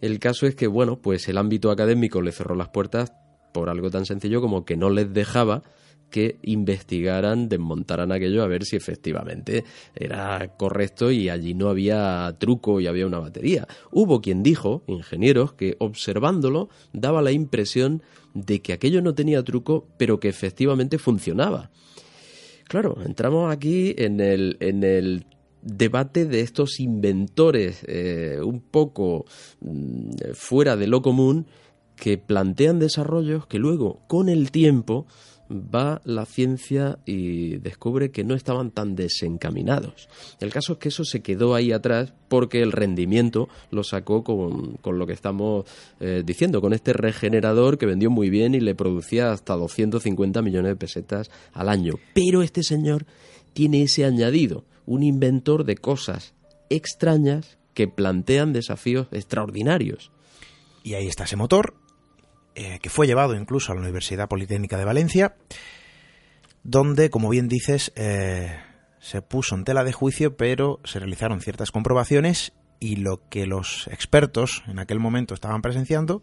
El caso es que, bueno, pues el ámbito académico le cerró las puertas por algo tan sencillo como que no les dejaba que investigaran, desmontaran aquello a ver si efectivamente era correcto y allí no había truco y había una batería. Hubo quien dijo, ingenieros, que observándolo daba la impresión de que aquello no tenía truco, pero que efectivamente funcionaba. Claro, entramos aquí en el, en el debate de estos inventores eh, un poco mm, fuera de lo común que plantean desarrollos que luego, con el tiempo, va la ciencia y descubre que no estaban tan desencaminados. El caso es que eso se quedó ahí atrás porque el rendimiento lo sacó con, lo que estamos eh, diciendo, con este regenerador que vendió muy bien y le producía hasta 250 millones de pesetas al año. Pero este señor tiene ese añadido, un inventor de cosas extrañas que plantean desafíos extraordinarios. Y ahí está ese motor, eh, que fue llevado incluso a la Universidad Politécnica de Valencia, donde, como bien dices, eh, se puso en tela de juicio, pero se realizaron ciertas comprobaciones y lo que los expertos en aquel momento estaban presenciando,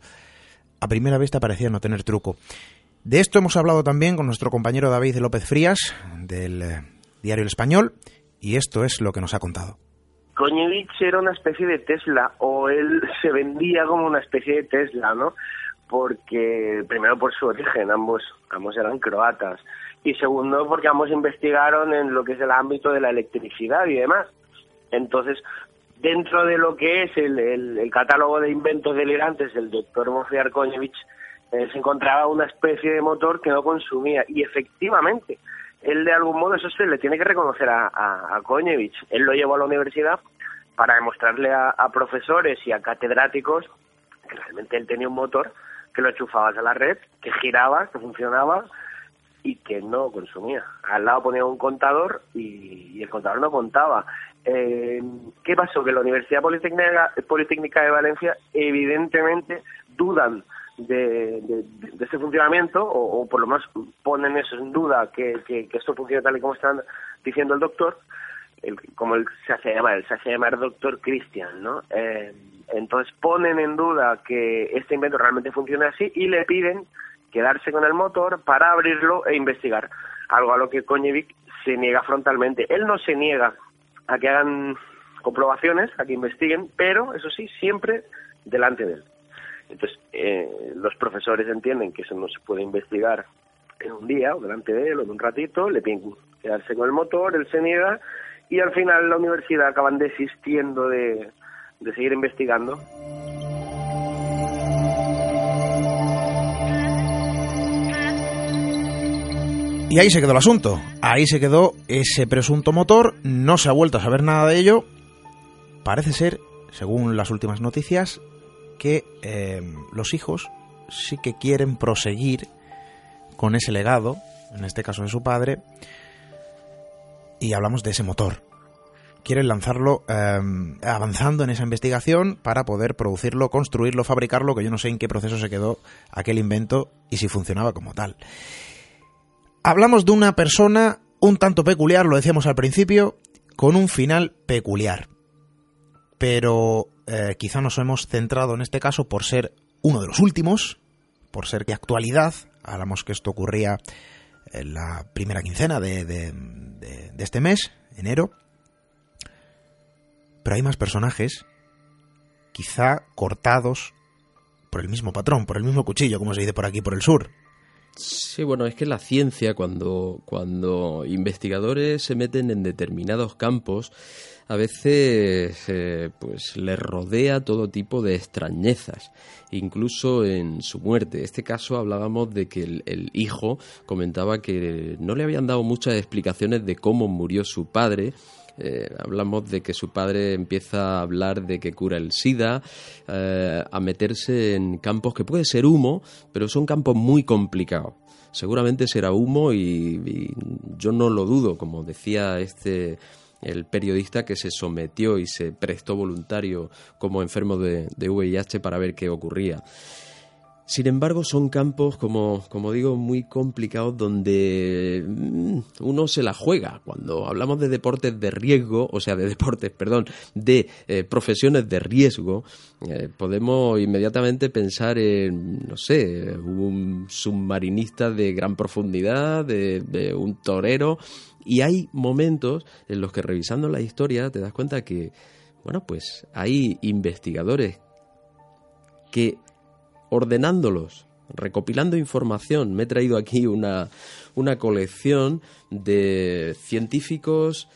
a primera vista parecía no tener truco. De esto hemos hablado también con nuestro compañero David López Frías, del eh, diario El Español, y esto es lo que nos ha contado. Koñevich era una especie de Tesla, o él se vendía como una especie de Tesla, ¿no? Porque primero por su origen, ambos, ambos eran croatas, y segundo porque ambos investigaron en lo que es el ámbito de la electricidad y demás. Entonces, dentro de lo que es el, el, catálogo de inventos delirantes del doctor Moffi Arkonevich, eh, se encontraba una especie de motor que no consumía, y efectivamente, él de algún modo, eso se le tiene que reconocer a, a, Él lo llevó a la universidad para demostrarle a, a profesores y a catedráticos que realmente él tenía un motor que lo enchufabas a la red, que giraba, que funcionaba y que no consumía. Al lado ponía un contador y, el contador no contaba. Eh, ¿Qué pasó? Que la Universidad Politécnica, Politécnica de Valencia evidentemente dudan de, de, ese funcionamiento o, por lo menos ponen eso en duda que, que, esto funciona tal y como están diciendo el doctor como él se hace llamar, él se hace llamar doctor Christian, ¿no? Eh, entonces ponen en duda que este invento realmente funcione así y le piden quedarse con el motor para abrirlo e investigar, algo a lo que Koñevic se niega frontalmente. Él no se niega a que hagan comprobaciones, a que investiguen, pero eso sí, siempre delante de él. Entonces, eh, los profesores entienden que eso no se puede investigar en un día o delante de él o en un ratito, le piden quedarse con el motor, él se niega y al final la universidad acaban desistiendo de, de seguir investigando. Y ahí se quedó el asunto. Ahí se quedó ese presunto motor. No se ha vuelto a saber nada de ello. Parece ser, según las últimas noticias, que eh, los hijos sí que quieren proseguir con ese legado, en este caso de su padre, y hablamos de ese motor. Quieren lanzarlo em, avanzando en esa investigación para poder producirlo, construirlo, fabricarlo, que yo no sé en qué proceso se quedó aquel invento y si funcionaba como tal. Hablamos de una persona un tanto peculiar, lo decíamos al principio, con un final peculiar. Pero eh, quizá nos hemos centrado en este caso por ser uno de los últimos, por ser que actualidad, hablamos que esto ocurría en la primera quincena de, de, este mes, enero. Pero hay más personajes, quizá cortados por el mismo patrón, por el mismo cuchillo, como se dice por aquí, por el sur. Sí, bueno, es que la ciencia, cuando, cuando investigadores se meten en determinados campos, a veces eh, pues le rodea todo tipo de extrañezas, incluso en su muerte. este caso hablábamos de que el, hijo comentaba que no le habían dado muchas explicaciones de cómo murió su padre, eh, hablamos de que su padre empieza a hablar de que cura el SIDA, eh, a meterse en campos que puede ser humo, pero son campos muy complicados. Seguramente será humo y yo no lo dudo, como decía este el periodista que se sometió y se prestó voluntario como enfermo de, VIH para ver qué ocurría. Sin embargo, son campos, como, como digo, muy complicados donde mm, uno se la juega. Cuando hablamos de deportes de riesgo, o sea, de deportes, perdón, de eh, profesiones de riesgo, eh, podemos inmediatamente pensar en, no sé, un submarinista de gran profundidad, de un torero. Y hay momentos en los que revisando la historia te das cuenta que, bueno, pues hay investigadores que ordenándolos, recopilando información, me he traído aquí una, una colección de científicos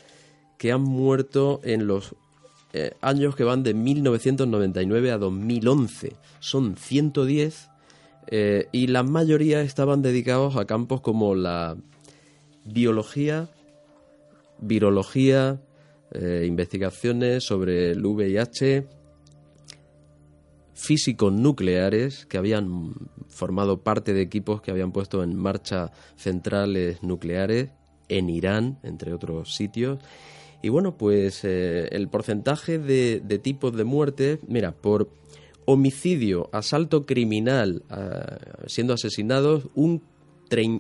que han muerto en los eh, años que van de 1999 a 2011. Son 110 eh, y la mayoría estaban dedicados a campos como la biología, virología, eh, investigaciones sobre el VIH, físicos nucleares que habían formado parte de equipos que habían puesto en marcha centrales nucleares en Irán, entre otros sitios. Y bueno, pues eh, el porcentaje de, tipos de muerte, mira, por homicidio, asalto criminal, ah, siendo asesinados, un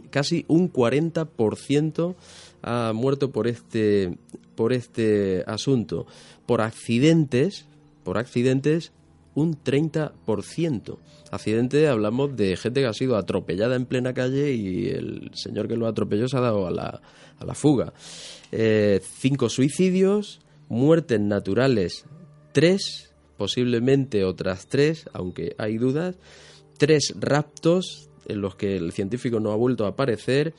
casi un 40% ha muerto por este, por este asunto. Por accidentes, por accidentes, un 30%. Accidente, hablamos de gente que ha sido atropellada en plena calle y el señor que lo atropelló se ha dado a la, a la fuga. Eh, cinco suicidios, muertes naturales, tres, posiblemente otras tres, aunque hay dudas, tres raptos en los que el científico no ha vuelto a aparecer,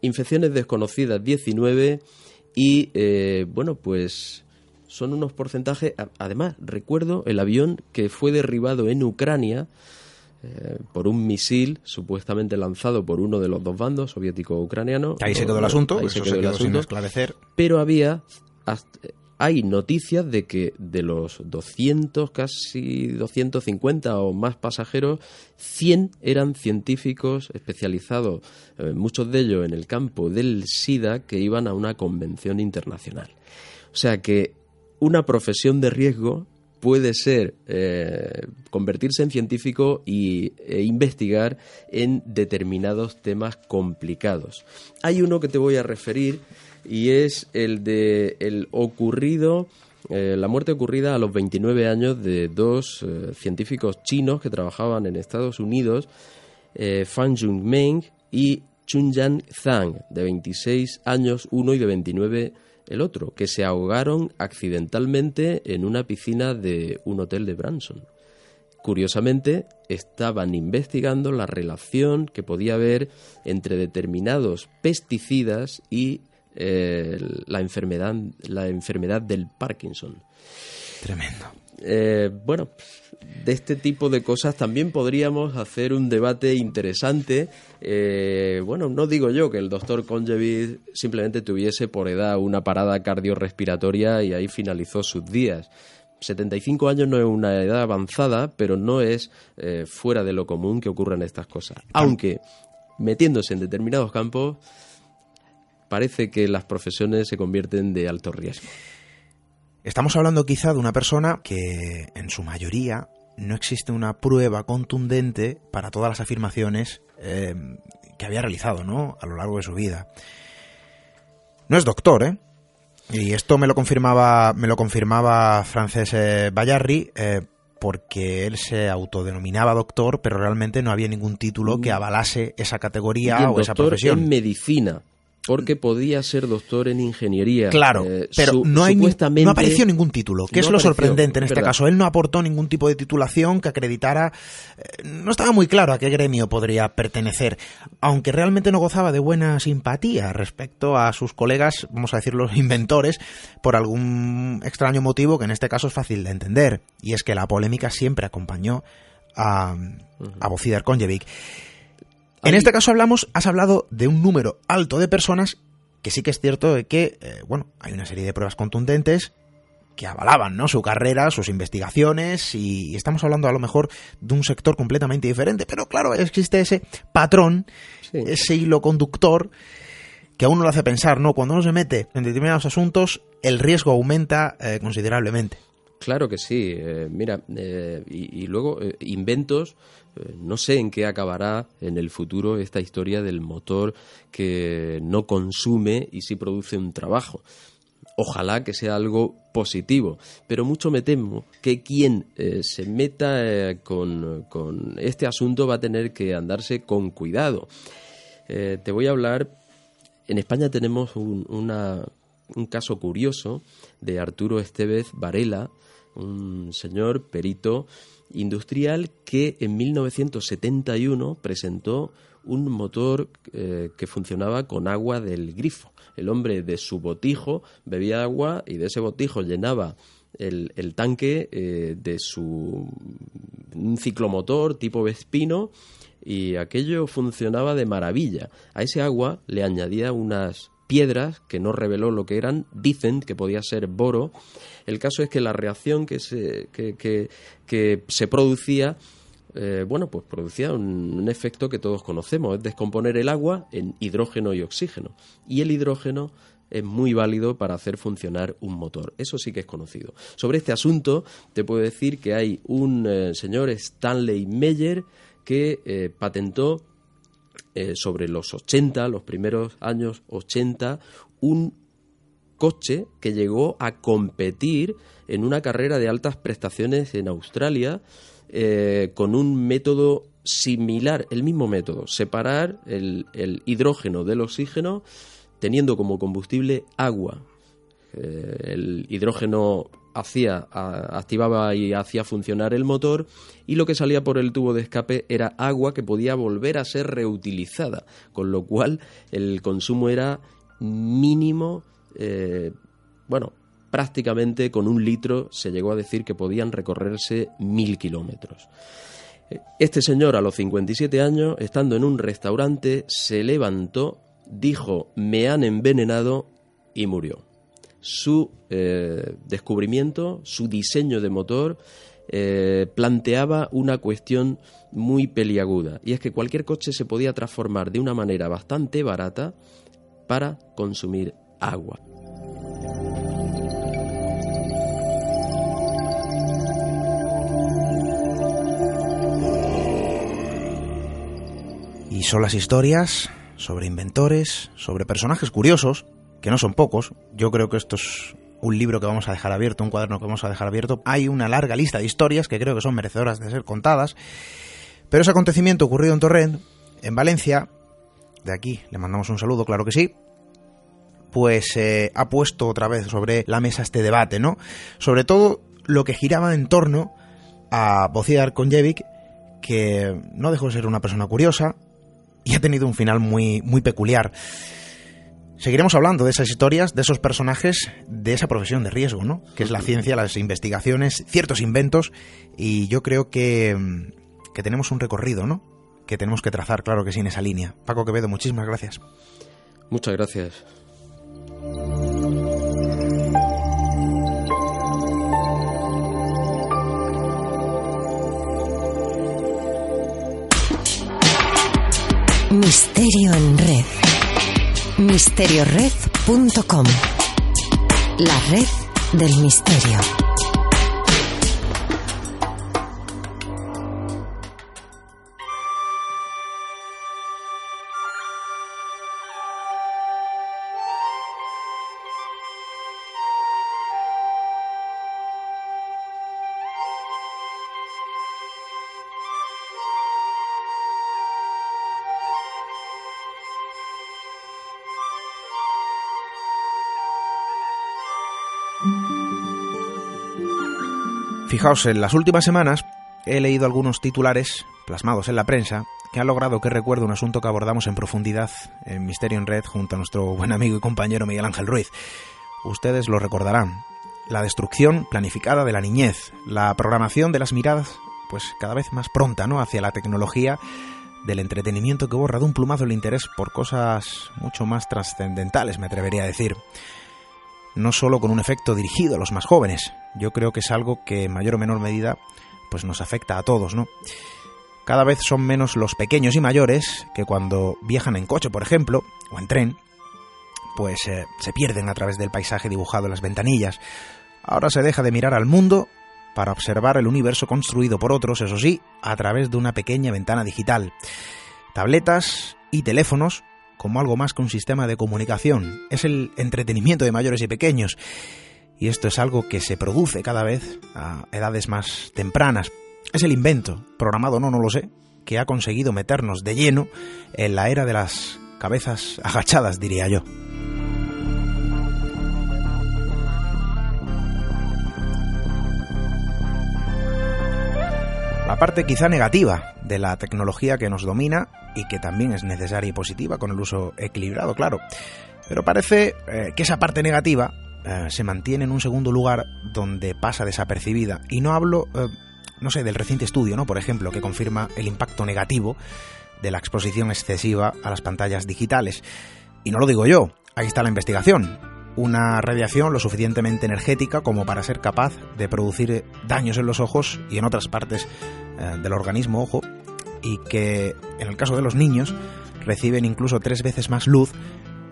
infecciones desconocidas 19 y, eh, bueno, pues son unos porcentajes. Además, recuerdo el avión que fue derribado en Ucrania eh, por un misil supuestamente lanzado por uno de los dos bandos, soviético o ucraniano. Ahí se quedó el asunto, eso se quedó, el asunto, esclarecer. Pero había. Hay noticias de que de los 200, casi 250 o más pasajeros, 100 eran científicos especializados, eh, muchos de ellos en el campo del SIDA, que iban a una convención internacional. O sea que una profesión de riesgo puede ser eh, convertirse en científico y, e investigar en determinados temas complicados. Hay uno que te voy a referir y es el de el ocurrido, eh, la muerte ocurrida a los 29 años de dos eh, científicos chinos que trabajaban en Estados Unidos, Fan Jungmeng y Chunyan Zhang, de 26 años uno y de 29 años el otro, que se ahogaron accidentalmente en una piscina de un hotel de Branson. Curiosamente, estaban investigando la relación que podía haber entre determinados pesticidas y eh, la, enfermedad, la enfermedad del Parkinson. Tremendo. Eh, bueno, de este tipo de cosas también podríamos hacer un debate interesante. Eh, bueno, no digo yo que el doctor Conjevid simplemente tuviese por edad una parada cardiorrespiratoria y ahí finalizó sus días. 75 años no es una edad avanzada, pero no es eh, fuera de lo común que ocurran estas cosas. Aunque, metiéndose en determinados campos, parece que las profesiones se convierten de alto riesgo. Estamos hablando quizá de una persona que en su mayoría no existe una prueba contundente para todas las afirmaciones eh, que había realizado ¿no? a lo largo de su vida. No es doctor, ¿eh? Y esto me lo confirmaba, me lo confirmaba Frances eh, Bayarri, eh, porque él se autodenominaba doctor, pero realmente no había ningún título que mm. avalase esa categoría o esa profesión. En medicina porque podía ser doctor en ingeniería. Claro, eh, pero no, hay, no apareció ningún título, que es lo sorprendente en este caso. Él no aportó ningún tipo de titulación que acreditara, eh, no estaba muy claro a qué gremio podría pertenecer, aunque realmente no gozaba de buena simpatía respecto a sus colegas, vamos a decir los inventores, por algún extraño motivo que en este caso es fácil de entender, y es que la polémica siempre acompañó a, a Bocider Konjevic. En este caso hablamos, has hablado de un número alto de personas que sí que es cierto que, eh, bueno, hay una serie de pruebas contundentes que avalaban ¿no? su carrera, sus investigaciones, y estamos hablando a lo mejor de un sector completamente diferente, pero claro, existe ese patrón, ese hilo conductor que a uno lo hace pensar, ¿no? Cuando uno se mete en determinados asuntos, el riesgo aumenta eh, considerablemente. Claro que sí. Eh, mira, eh, y, luego inventos. No sé en qué acabará en el futuro esta historia del motor que no consume y sí produce un trabajo. Ojalá que sea algo positivo, pero mucho me temo que quien se meta con, con, este asunto va a tener que andarse con cuidado. te voy a hablar. En España tenemos un, un caso curioso de Arturo Estevez Varela, un señor perito industrial que en 1971 presentó un motor eh, que funcionaba con agua del grifo. El hombre de su botijo bebía agua y de ese botijo llenaba el, tanque eh, de su un ciclomotor tipo Vespino y aquello funcionaba de maravilla. A ese agua le añadía unas piedras que no reveló lo que eran, dicen que podía ser boro. El caso es que la reacción que se, que, se producía eh, bueno, pues producía un, efecto que todos conocemos, es descomponer el agua en hidrógeno y oxígeno. Y el hidrógeno es muy válido para hacer funcionar un motor. Eso sí que es conocido. Sobre este asunto te puedo decir que hay un eh, señor Stanley Meyer que eh, patentó eh, sobre los 80, los primeros años 80, un coche que llegó a competir en una carrera de altas prestaciones en Australia eh, con un método similar, el mismo método, separar el, hidrógeno del oxígeno teniendo como combustible agua. Eh, el hidrógeno hacía, activaba y hacía funcionar el motor y lo que salía por el tubo de escape era agua que podía volver a ser reutilizada, con lo cual el consumo era mínimo, eh, bueno, prácticamente con un litro se llegó a decir que podían recorrerse mil kilómetros. Este señor a los 57 años, estando en un restaurante, se levantó, dijo me han envenenado y murió su eh, descubrimiento, su diseño de motor, eh, planteaba una cuestión muy peliaguda, y es que cualquier coche se podía transformar de una manera bastante barata para consumir agua. Y son las historias sobre inventores, sobre personajes curiosos, que no son pocos. Yo creo que esto es un libro que vamos a dejar abierto, un cuaderno que vamos a dejar abierto. Hay una larga lista de historias que creo que son merecedoras de ser contadas. Pero ese acontecimiento ocurrido en Torrent, en Valencia, de aquí le mandamos un saludo, claro que sí, pues eh, ha puesto otra vez sobre la mesa este debate, ¿no? Sobre todo lo que giraba en torno a Bociar Konjevic, que no dejó de ser una persona curiosa y ha tenido un final muy, muy peculiar. Seguiremos hablando de esas historias, de esos personajes, de esa profesión de riesgo, ¿no? Que es la ciencia, las investigaciones, ciertos inventos, y yo creo que, que tenemos un recorrido, ¿no? Que tenemos que trazar, claro que sí, en esa línea. Paco Quevedo, muchísimas gracias. Muchas gracias. Misterio en red misteriored.com La red del misterio. Fijaos, en las últimas semanas he leído algunos titulares plasmados en la prensa que han logrado que recuerde un asunto que abordamos en profundidad en Misterio en Red junto a nuestro buen amigo y compañero Miguel Ángel Ruiz. Ustedes lo recordarán. La destrucción planificada de la niñez, la programación de las miradas, pues cada vez más pronta, ¿no? hacia la tecnología del entretenimiento que borra de un plumazo el interés por cosas mucho más trascendentales, me atrevería a decir no solo con un efecto dirigido a los más jóvenes. Yo creo que es algo que en mayor o menor medida pues nos afecta a todos, ¿no? Cada vez son menos los pequeños y mayores que cuando viajan en coche, por ejemplo, o en tren, pues eh, se pierden a través del paisaje dibujado en las ventanillas. Ahora se deja de mirar al mundo para observar el universo construido por otros, eso sí, a través de una pequeña ventana digital. Tabletas y teléfonos como algo más que un sistema de comunicación. Es el entretenimiento de mayores y pequeños. Y esto es algo que se produce cada vez a edades más tempranas. Es el invento, programado no, no lo sé, que ha conseguido meternos de lleno en la era de las cabezas agachadas, diría yo. La parte quizá negativa de la tecnología que nos domina y que también es necesaria y positiva con el uso equilibrado, claro. Pero parece eh, que esa parte negativa eh, se mantiene en un segundo lugar donde pasa desapercibida. Y no hablo, eh, no sé, del reciente estudio, ¿no? Por ejemplo, que confirma el impacto negativo de la exposición excesiva a las pantallas digitales. Y no lo digo yo, ahí está la investigación. Una radiación lo suficientemente energética como para ser capaz de producir daños en los ojos y en otras partes eh, del organismo, ojo, y que en el caso de los niños reciben incluso tres veces más luz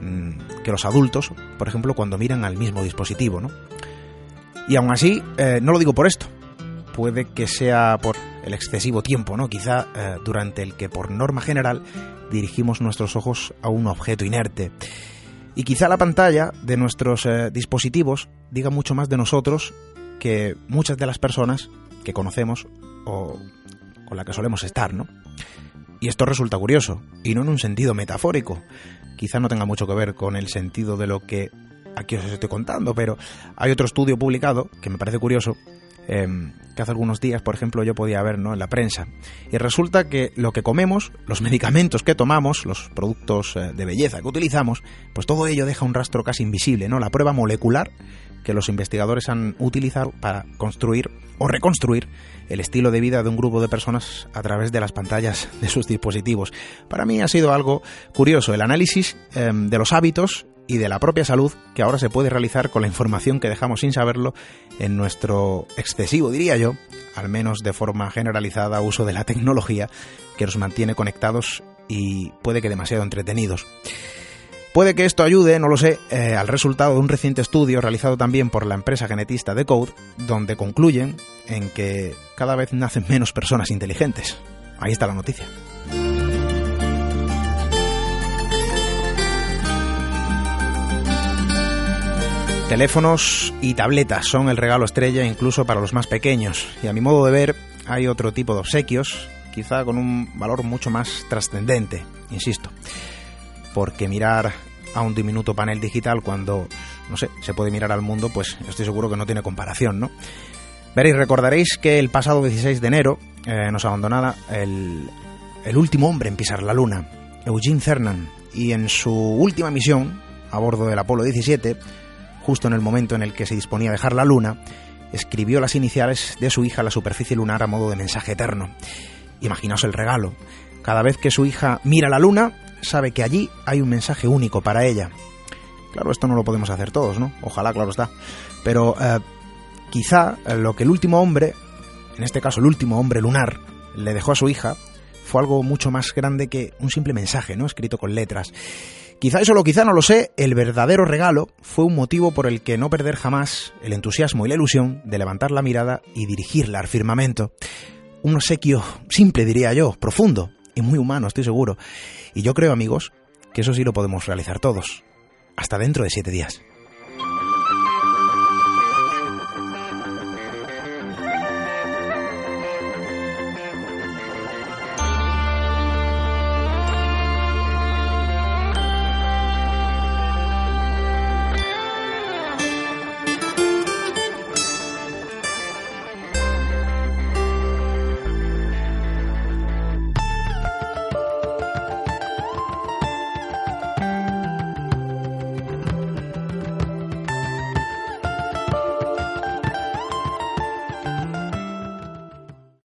mm, que los adultos, por ejemplo, cuando miran al mismo dispositivo, ¿no? Y aún así, eh, no lo digo por esto, puede que sea por el excesivo tiempo, ¿no? Quizá eh, durante el que por norma general dirigimos nuestros ojos a un objeto inerte. Y quizá la pantalla de nuestros eh, dispositivos diga mucho más de nosotros que muchas de las personas que conocemos o con las que solemos estar, ¿no? Y esto resulta curioso, y no en un sentido metafórico. Quizá no tenga mucho que ver con el sentido de lo que aquí os estoy contando, pero hay otro estudio publicado que me parece curioso Em, que hace algunos días, por ejemplo, yo podía ver ¿no? en la prensa. Y resulta que lo que comemos, los medicamentos que tomamos, los productos eh, de belleza que utilizamos, pues todo ello deja un rastro casi invisible, ¿no? La prueba molecular que los investigadores han utilizado para construir o reconstruir el estilo de vida de un grupo de personas a través de las pantallas de sus dispositivos. Para mí ha sido algo curioso el análisis em, de los hábitos y de la propia salud que ahora se puede realizar con la información que dejamos sin saberlo en nuestro excesivo, diría yo, al menos de forma generalizada, uso de la tecnología que nos mantiene conectados y puede que demasiado entretenidos. Puede que esto ayude, no lo sé, eh, al resultado de un reciente estudio realizado también por la empresa genetista Decode, donde concluyen en que cada vez nacen menos personas inteligentes. Ahí está la noticia. Teléfonos y tabletas son el regalo estrella incluso para los más pequeños, y a mi modo de ver hay otro tipo de obsequios, quizá con un valor mucho más trascendente, insisto, porque mirar a un diminuto panel digital cuando, no sé, se puede mirar al mundo, pues estoy seguro que no tiene comparación, ¿no? Veréis, recordaréis que el pasado 16 de enero eh, nos abandonaba el, el último hombre en pisar la Luna, Eugene Cernan, y en su última misión, a bordo del Apolo 17, justo en el momento en el que se disponía a dejar la Luna, escribió las iniciales de su hija a la superficie lunar a modo de mensaje eterno. Imaginaos el regalo. Cada vez que su hija mira la Luna, sabe que allí hay un mensaje único para ella. Claro, esto no lo podemos hacer todos, ¿no? Ojalá, claro está. Pero eh, quizá eh, lo que el último hombre, en este caso el último hombre lunar, le dejó a su hija, fue algo mucho más grande que un simple mensaje, ¿no? Escrito con letras. Quizá eso lo quizá no lo sé, el verdadero regalo fue un motivo por el que no perder jamás el entusiasmo y la ilusión de levantar la mirada y dirigirla al firmamento. Un obsequio simple, diría yo, profundo y muy humano, estoy seguro. Y yo creo, amigos, que eso sí lo podemos realizar todos. Hasta dentro de siete días.